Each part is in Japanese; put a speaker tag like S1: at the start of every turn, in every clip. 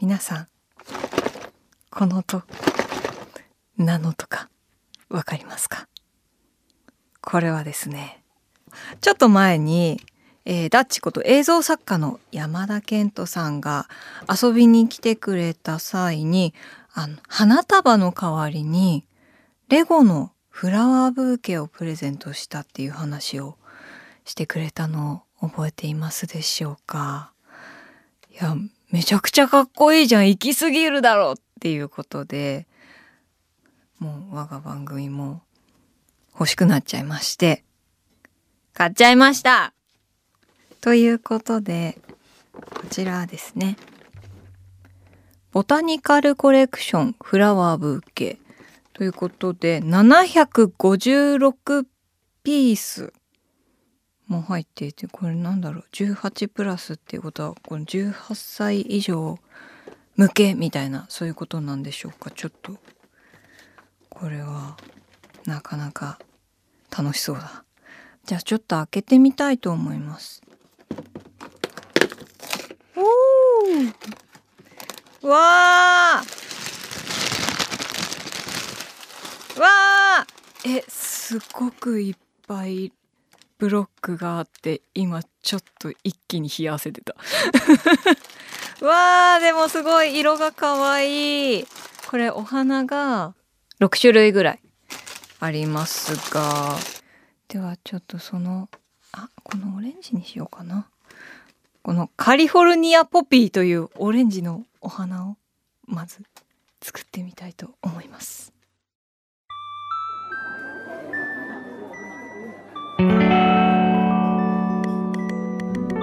S1: 皆さんこの音何のとかわかりますか？これはですねちょっと前に、えー、ダッチこと映像作家の山田健人さんが遊びに来てくれた際にあの花束の代わりにレゴのフラワーブーケをプレゼントしたっていう話をしてくれたのを覚えていますでしょうか？いやめちゃくちゃかっこいいじゃん行き過ぎるだろっていうことでもう我が番組も欲しくなっちゃいまして買っちゃいました。ということでこちらですね。ボタニカルコレクションフラワーブーケ。ということで756ピースも入っていてこれなんだろう。18プラスっていうことはこの18歳以上向けみたいなそういうことなんでしょうか？ちょっと。これはなかなか楽しそうだ。じゃあちょっと開けてみたいと思います。おー。わー。わー。えすごくいっぱいブロックがあって今ちょっと一気に冷や汗出た。わーでもすごい色がかわい。いこれお花が6種類ぐらいありますが。ではちょっとそのあこのオレンジにしようかな。このカリフォルニアポピーというオレンジのお花をまず作ってみたいと思います。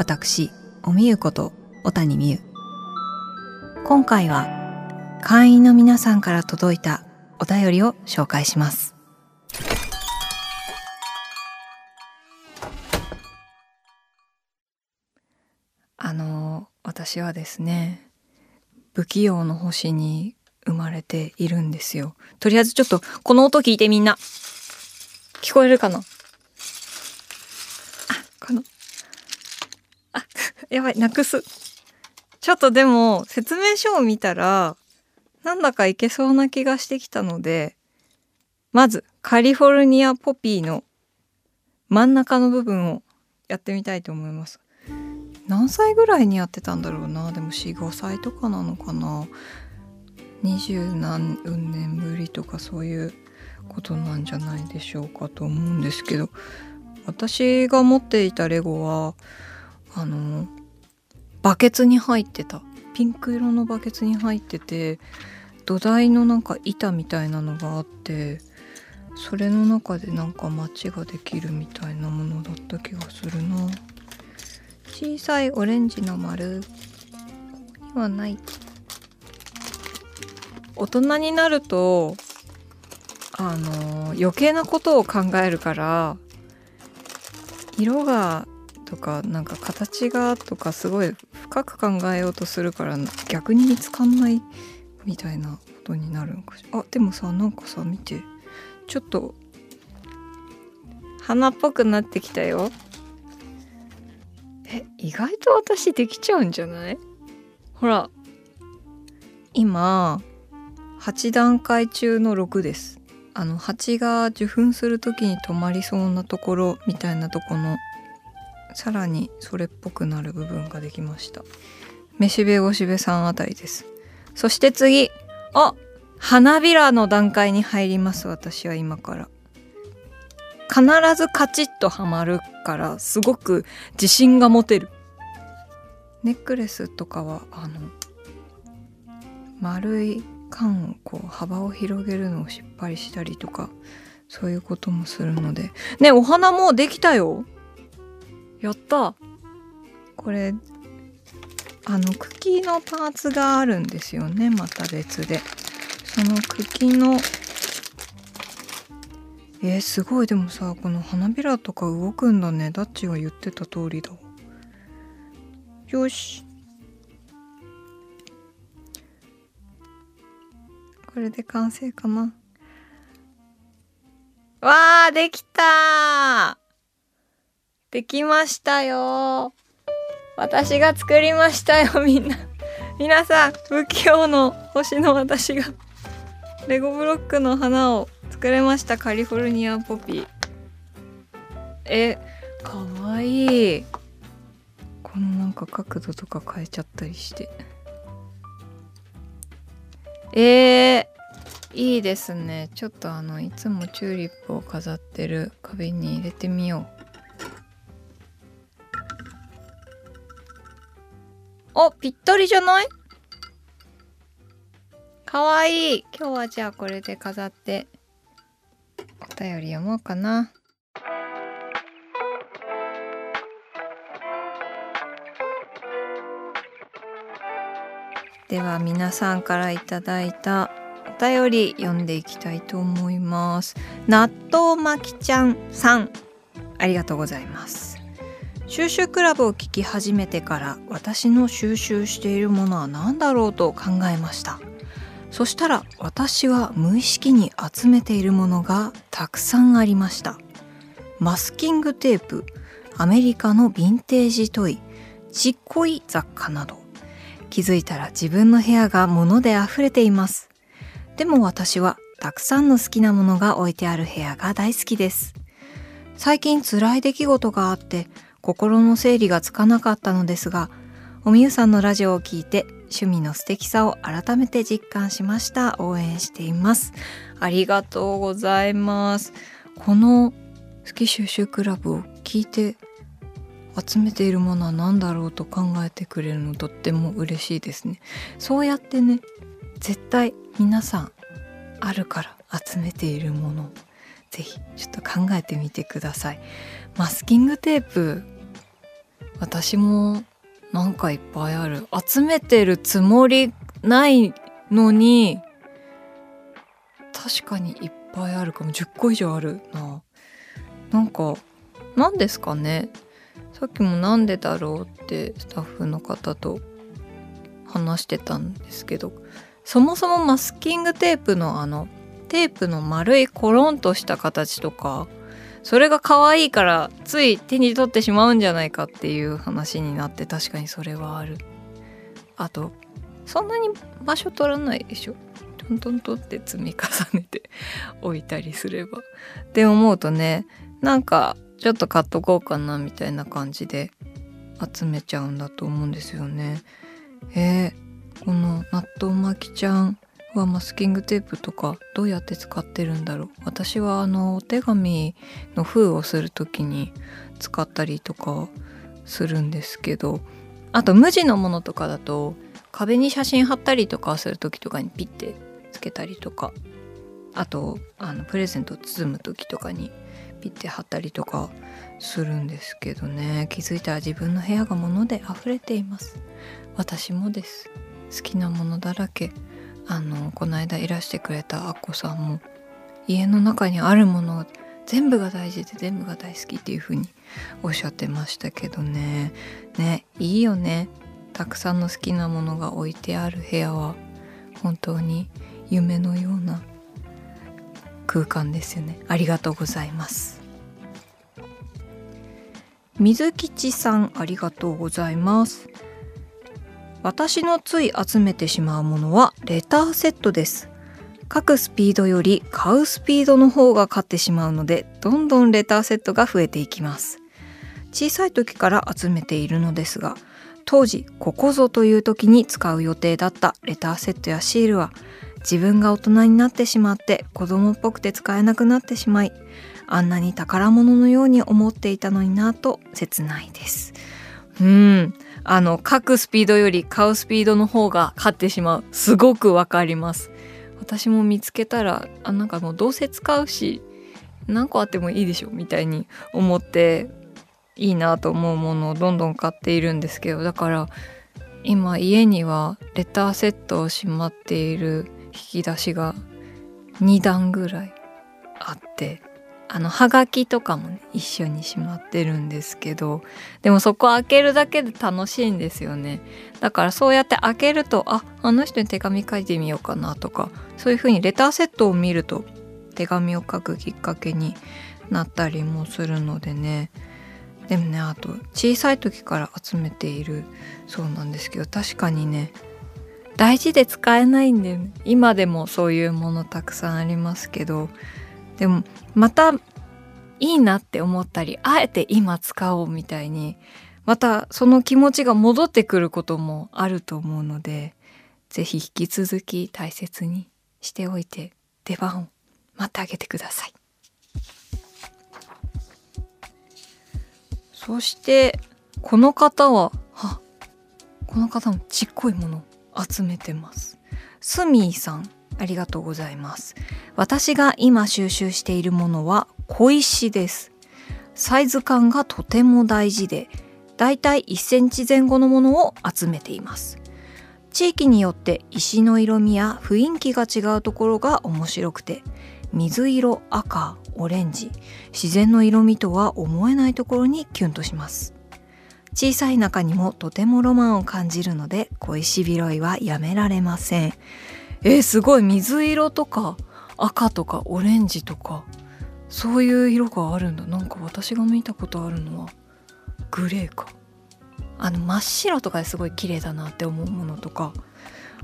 S1: 私、おみゆこと小谷美優。今回は会員の皆さんから届いたお便りを紹介します。あの、私はですね、不器用の星に生まれているんですよ。とりあえずちょっとこの音聞いてみんな。聞こえるかな？あ、この、やばい、なくす。ちょっとでも、説明書を見たら、なんだかいけそうな気がしてきたので、まず、カリフォルニアポピーの真ん中の部分をやってみたいと思います。何歳ぐらいにやってたんだろうな？でも4、5歳とかなのかな？二十何年ぶりとかそういうことなんじゃないでしょうかと思うんですけど私が持っていたレゴはあのバケツに入ってた。ピンク色のバケツに入ってて土台のなんか板みたいなのがあってそれの中でなんか街ができるみたいなものだった気がするな。小さいオレンジの丸。にはない。大人になるとあの余計なことを考えるから色がとかなんか形がとかすごい深く考えようとするから逆に見つかんないみたいなことになるのかしら。あでもさなんかさ見て。ちょっと花っぽくなってきたよ。え意外と私できちゃうんじゃない？ほら。今8段階中の6です。あの蜂が受粉する時に止まりそうなところみたいなとこのさらにそれっぽくなる部分ができました。めしべごしべさんあたりです。そして次。あ花びらの段階に入ります。私は今から。必ずカチッとはまるからすごく自信が持てる。ネックレスとかはあの丸い缶をこう幅を広げるのをしっぱりしたりとかそういうこともするので。ねお花もできたよ。やった。これあの茎のパーツがあるんですよね。また別で。その茎のえー、すごい。でもさこの花びらとか動くんだね。ダッチが言ってた通りだよし。これで完成かな。わーできたできましたよ。私が作りましたよみんな。皆さん不器用の星の私がレゴブロックの花を作れましたカリフォルニアポピー。えかわいい。このなんか角度とか変えちゃったりして。えー、いいですね。ちょっとあのいつもチューリップを飾ってる壁に入れてみよう。おぴったりじゃない？かわいい。今日はじゃあこれで飾って。お便り読もうかな。では皆さんからいただいたお便り読んでいきたいと思います。納豆巻きちゃんさんありがとうございます。収集クラブを聞き始めてから私の収集しているものは何だろうと考えました。そしたら私は無意識に集めているものがたくさんありました。マスキングテープアメリカのヴィンテージトイちっこい雑貨など。気づいたら自分の部屋が物で溢れています。でも私はたくさんの好きなものが置いてある部屋が大好きです。最近辛い出来事があって心の整理がつかなかったのですがおみゆさんのラジオを聞いて趣味の素敵さを改めて実感しました。応援しています。ありがとうございます。この好き収集クラブを聞いて集めているものは何だろうと考えてくれるのとっても嬉しいですね。そうやってね絶対皆さんあるから集めているもの。ぜひちょっと考えてみてください。マスキングテープ私もなんかいっぱいある。集めてるつもりないのに確かにいっぱいあるかも。10個以上あるな。なんか何ですかね。さっきもなんでだろうってスタッフの方と話してたんですけどそもそもマスキングテープのあのテープの丸いコロンとした形とかそれが可愛いからつい手に取ってしまうんじゃないかっていう話になって確かにそれはある。あとそんなに場所取らないでしょ？トントントンって積み重ねて 置いたりすれば。って思うとねなんかちょっと買っとこうかなみたいな感じで集めちゃうんだと思うんですよね。えー、この納豆巻きちゃんはマスキングテープとかどうやって使ってるんだろう。私はあのお手紙の封をする時に使ったりとかするんですけどあと無地のものとかだと壁に写真貼ったりとかする時とかにピッてつけたりとかあとあのプレゼント包む時とかにピッて貼ったりとかするんですけどね。気づいたら自分の部屋が物で溢れています。私もです。好きなものだらけ。あのこの間いらしてくれたアッコさんも家の中にあるもの全部が大事で全部が大好きっていう風におっしゃってましたけどね。ねいいよね。たくさんの好きなものが置いてある部屋は本当に夢のような空間ですよね。ありがとうございます。水吉さんありがとうございます。私のつい集めてしまうものはレターセットです。書くスピードより買うスピードの方が勝ってしまうのでどんどんレターセットが増えていきます。小さい時から集めているのですが当時ここぞという時に使う予定だったレターセットやシールは自分が大人になってしまって子供っぽくて使えなくなってしまいあんなに宝物のように思っていたのになと切ないです。うん。あの書くスピードより買うスピードの方が勝ってしまう。すごくわかります。私も見つけたらあなんかもうどうせ使うし何個あってもいいでしょみたいに思っていいなと思うものをどんどん買っているんですけどだから今家にはレターセットをしまっている引き出しが2段ぐらいあってあのはがきとかもね一緒にしまってるんですけどでもそこ開けるだけで楽しいんですよね。だからそうやって開けるとああの人に手紙書いてみようかなとかそういう風にレターセットを見ると手紙を書くきっかけになったりもするのでね。でもねあと小さい時から集めているそうなんですけど確かにね大事で使えないんで、今でもそういうものたくさんありますけどでもまたいいなって思ったりあえて今使おうみたいにまたその気持ちが戻ってくることもあると思うので是非引き続き大切にしておいて出番を待ってあげてください。そしてこの方ははこの方もちっこいもの集めてます。スミーさんありがとうございます。私が今収集しているものは小石です。サイズ感がとても大事でだいたい1センチ前後のものを集めています。地域によって石の色味や雰囲気が違うところが面白くて水色赤オレンジ自然の色味とは思えないところにキュンとします。小さい中にもとてもロマンを感じるので小石拾いはやめられません。えー、すごい。水色とか赤とかオレンジとかそういう色があるんだ。なんか私が見たことあるのはグレーか。あの真っ白とかですごい綺麗だなって思うものとか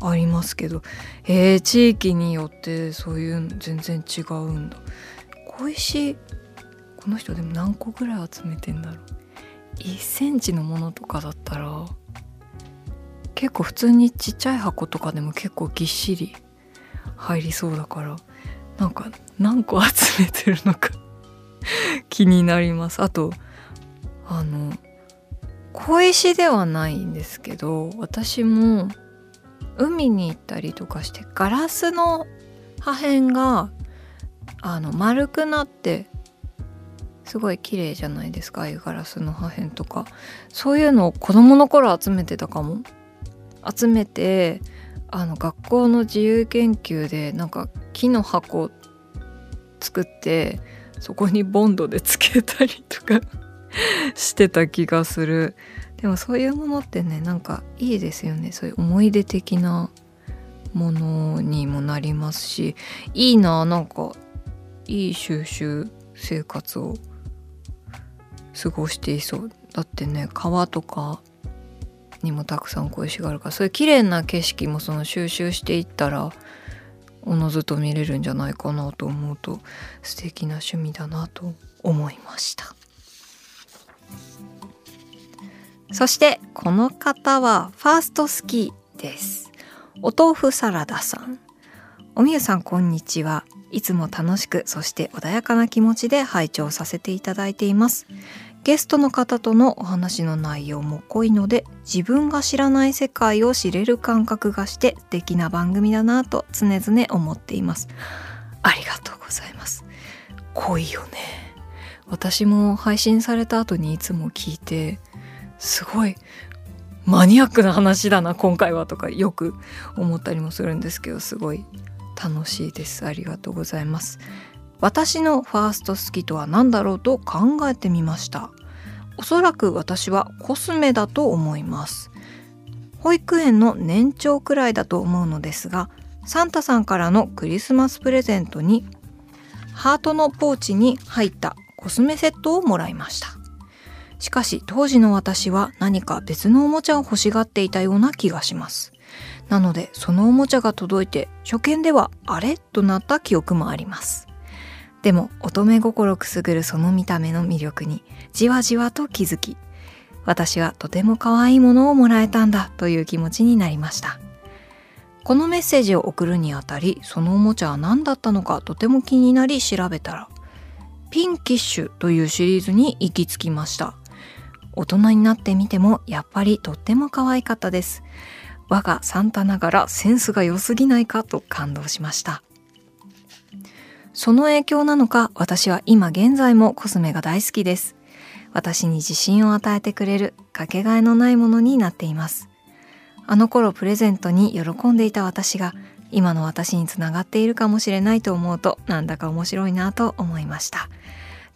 S1: ありますけど。えー、地域によってそういう全然違うんだ。小石この人でも何個ぐらい集めてんだろう。1センチのものとかだったら結構普通にちっちゃい箱とかでも結構ぎっしり入りそうだからなんか何個集めてるのか 気になります。あとあの小石ではないんですけど私も海に行ったりとかしてガラスの破片があの丸くなってすごい綺麗じゃないですか。ああいうガラスの破片とか。そういうのを子供の頃集めてたかも。集めてあの学校の自由研究でなんか木の箱作ってそこにボンドでつけたりとか してた気がする。でもそういうものってねなんかいいですよね。そういう思い出的なものにもなりますしいいななんかいい収集生活を過ごしていそう。だってね川とかにもたくさん小石があるからそういう綺麗な景色もその収集していったらおのずと見れるんじゃないかなと思うと素敵な趣味だなと思いました。そしてこの方はファーストスキーです。お豆腐サラダさん。おみゆさんこんにちは。いつも楽しくそして穏やかな気持ちで拝聴させていただいています。ゲストの方とのお話の内容も濃いので自分が知らない世界を知れる感覚がして素敵な番組だなと常々思っています。ありがとうございます。濃いよね。私も配信された後にいつも聞いてすごいマニアックな話だな今回はとかよく思ったりもするんですけどすごい楽しいです。ありがとうございます。私のファースト好きとは何だろうと考えてみました。おそらく私はコスメだと思います。保育園の年長くらいだと思うのですがサンタさんからのクリスマスプレゼントにハートのポーチに入ったコスメセットをもらいました。しかし当時の私は何か別のおもちゃを欲しがっていたような気がします。なのでそのおもちゃが届いて初見ではあれ？となった記憶もあります。でも乙女心くすぐるその見た目の魅力にじわじわと気づき私はとても可愛いものをもらえたんだという気持ちになりました。このメッセージを送るにあたりそのおもちゃは何だったのかとても気になり調べたらピンキッシュというシリーズに行き着きました。大人になってみてもやっぱりとっても可愛かったです。我がサンタながらセンスが良すぎないかと感動しました。その影響なのか私は今現在もコスメが大好きです。私に自信を与えてくれるかけがえのないものになっています。あの頃プレゼントに喜んでいた私が今の私につながっているかもしれないと思うとなんだか面白いなと思いました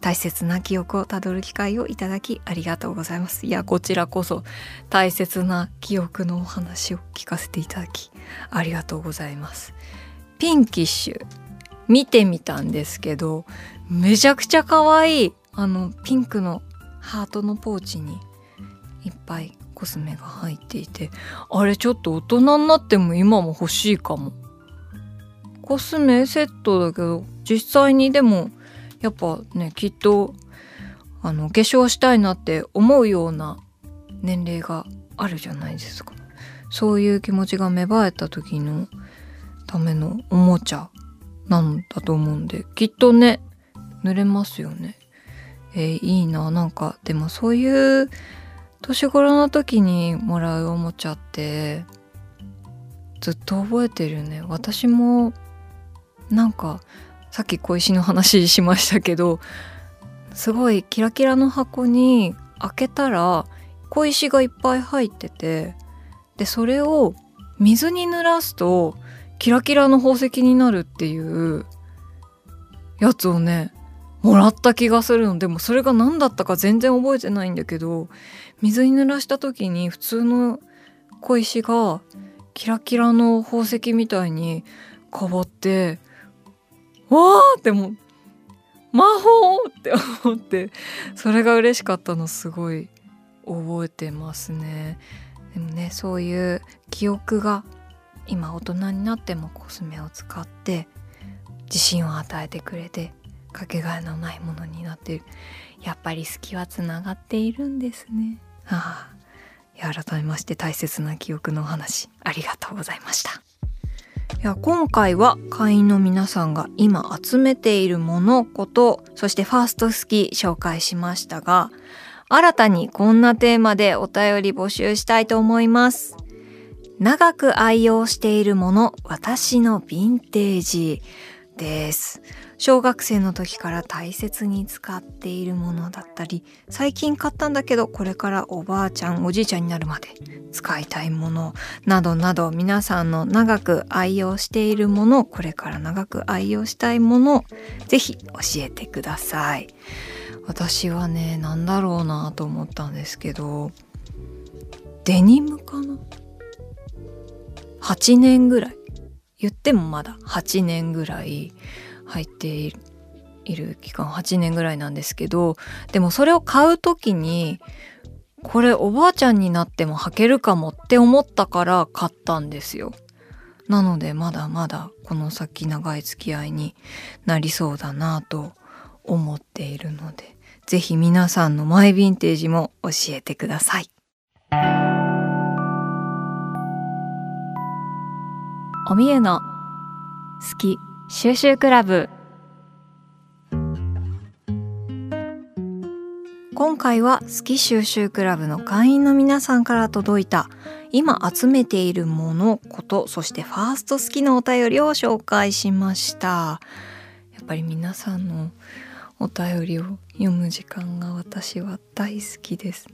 S1: 大切な記憶をたどる機会をいただきありがとうございますいやこちらこそ大切な記憶のお話を聞かせていただきありがとうございますピンキッシュ見てみたんですけどめちゃくちゃ可愛いあのピンクのハートのポーチにいっぱいコスメが入っていてあれちょっと大人になっても今も欲しいかも。コスメセットだけど実際にでもやっぱねきっとあの化粧したいなって思うような年齢があるじゃないですか。そういう気持ちが芽生えた時のためのおもちゃなんだと思うんできっとね濡れますよね。えー、いいな。なんかでもそういう年頃の時にもらうおもちゃってずっと覚えてるね。私もなんかさっき小石の話しましたけどすごいキラキラの箱に開けたら小石がいっぱい入っててでそれを水に濡らすとキラキラの宝石になるっていうやつをねもらった気がするの。でもそれが何だったか全然覚えてないんだけど水に濡らした時に普通の小石がキラキラの宝石みたいに変わってわーっても魔法って思ってそれが嬉しかったのすごい覚えてますね。でもねそういう記憶が今大人になってもコスメを使って自信を与えてくれてかけがえのないものになってる。やっぱり好きはつながっているんですね。ああ改めまして大切な記憶のお話ありがとうございました。いや今回は会員の皆さんが今集めているものことそしてファースト好き紹介しましたが新たにこんなテーマでお便り募集したいと思います。長く愛用しているもの私のヴィンテージです。小学生の時から大切に使っているものだったり最近買ったんだけどこれからおばあちゃんおじいちゃんになるまで使いたいものなどなど皆さんの長く愛用しているものこれから長く愛用したいものぜひ教えてください。私はね何だろうなと思ったんですけどデニムかな？8年ぐらい言ってもまだ8年ぐらい入っている期間8年ぐらいなんですけどでもそれを買う時にこれおばあちゃんになっても履けるかもって思ったから買ったんですよ。なのでまだまだこの先長い付き合いになりそうだなと思っているので是非皆さんのマイヴィンテージも教えてください。おみゆの好き収集クラブ。今回は好き収集クラブの会員の皆さんから届いた今集めているものことそしてファースト好きのお便りを紹介しました。やっぱり皆さんのお便りを読む時間が私は大好きです。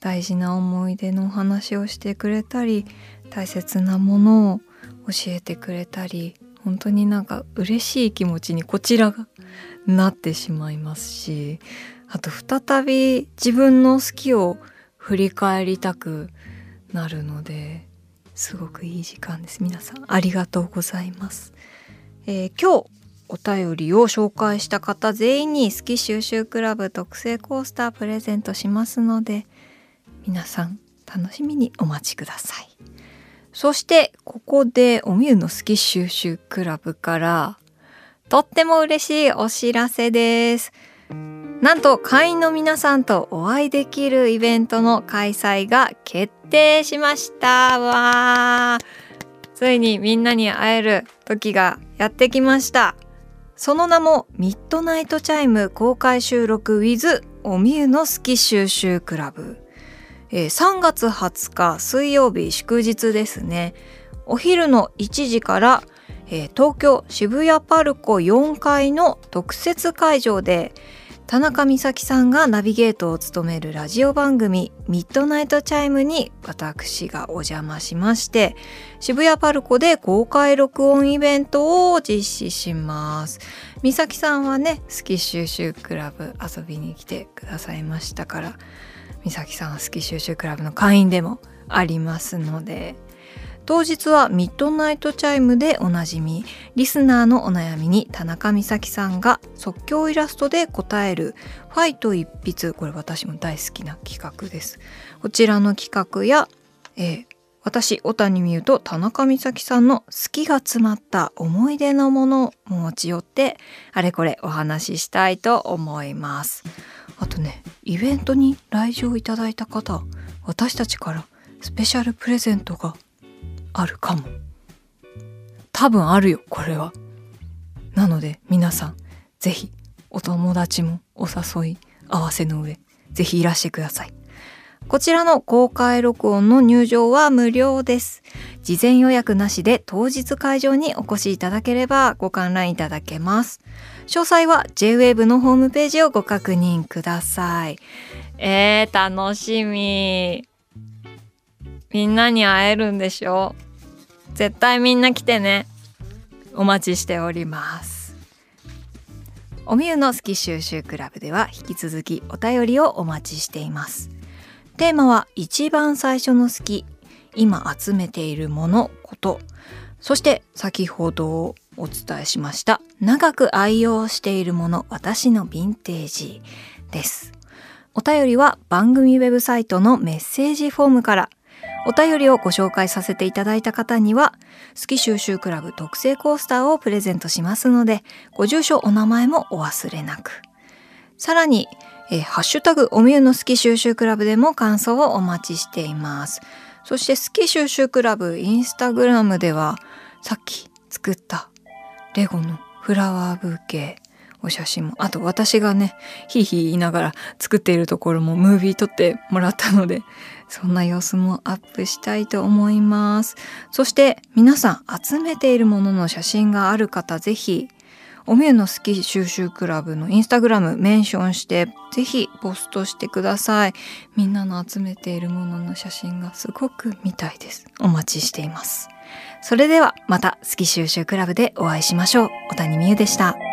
S1: 大事な思い出のお話をしてくれたり大切なものを教えてくれたり本当になんか嬉しい気持ちにこちらがなってしまいますしあと再び自分の好きを振り返りたくなるのですごくいい時間です。皆さんありがとうございます、えー、今日お便りを紹介した方全員に好き収集クラブ特製コースタープレゼントしますので皆さん楽しみにお待ちください。そしてここでおみゆの好き収集クラブからとっても嬉しいお知らせです。なんと会員の皆さんとお会いできるイベントの開催が決定しました。わついにみんなに会える時がやってきました。その名もミッドナイトチャイム公開収録 with おみゆの好き収集クラブ。えー、3月20日水曜日祝日ですね。お昼の1時から、えー、東京渋谷パルコ4階の特設会場で田中美咲さんがナビゲートを務めるラジオ番組ミッドナイトチャイムに私がお邪魔しまして渋谷パルコで公開録音イベントを実施します。美咲さんはね好き収集クラブ遊びに来てくださいましたから美咲さん好き収集クラブの会員でもありますので当日はミッドナイトチャイムでおなじみリスナーのお悩みに田中美咲さんが即興イラストで答える「ファイト一筆」これ私も大好きな企画です。こちらの企画や、え、私小谷美優と田中美咲さんの好きが詰まった思い出のものを持ち寄ってあれこれお話ししたいと思います。あとねイベントに来場いただいた方私たちからスペシャルプレゼントがあるかも。多分あるよこれは。なので皆さん是非お友達もお誘い合わせの上是非いらしてください。こちらの公開録音の入場は無料です。事前予約なしで当日会場にお越しいただければご観覧いただけます。詳細は JWAVE のホームページをご確認ください。えー、楽しみ。みんなに会えるんでしょ？絶対みんな来てね。お待ちしております。おみゆの好き収集クラブでは引き続きお便りをお待ちしていますテーマは一番最初の好き。今集めているものこと。そして先ほどお伝えしました。長く愛用しているもの私のヴィンテージです。お便りは番組ウェブサイトのメッセージフォームから。お便りをご紹介させていただいた方には、好き収集クラブ特製コースターをプレゼントしますので、ご住所、お名前もお忘れなく。さらに、えー、ハッシュタグおみゆの好き収集クラブでも感想をお待ちしています。そして好き収集クラブインスタグラムでは、さっき作ったレゴのフラワーブーケお写真も、あと私がね、ひいひい言いながら作っているところもムービー撮ってもらったので、そんな様子もアップしたいと思います。そして皆さん集めているものの写真がある方、ぜひ、おみゆの好き収集クラブのインスタグラムメンションして、ぜひポストしてください。みんなの集めているものの写真がすごく見たいです。お待ちしています。それではまた好き収集クラブでお会いしましょう。小谷美優でした。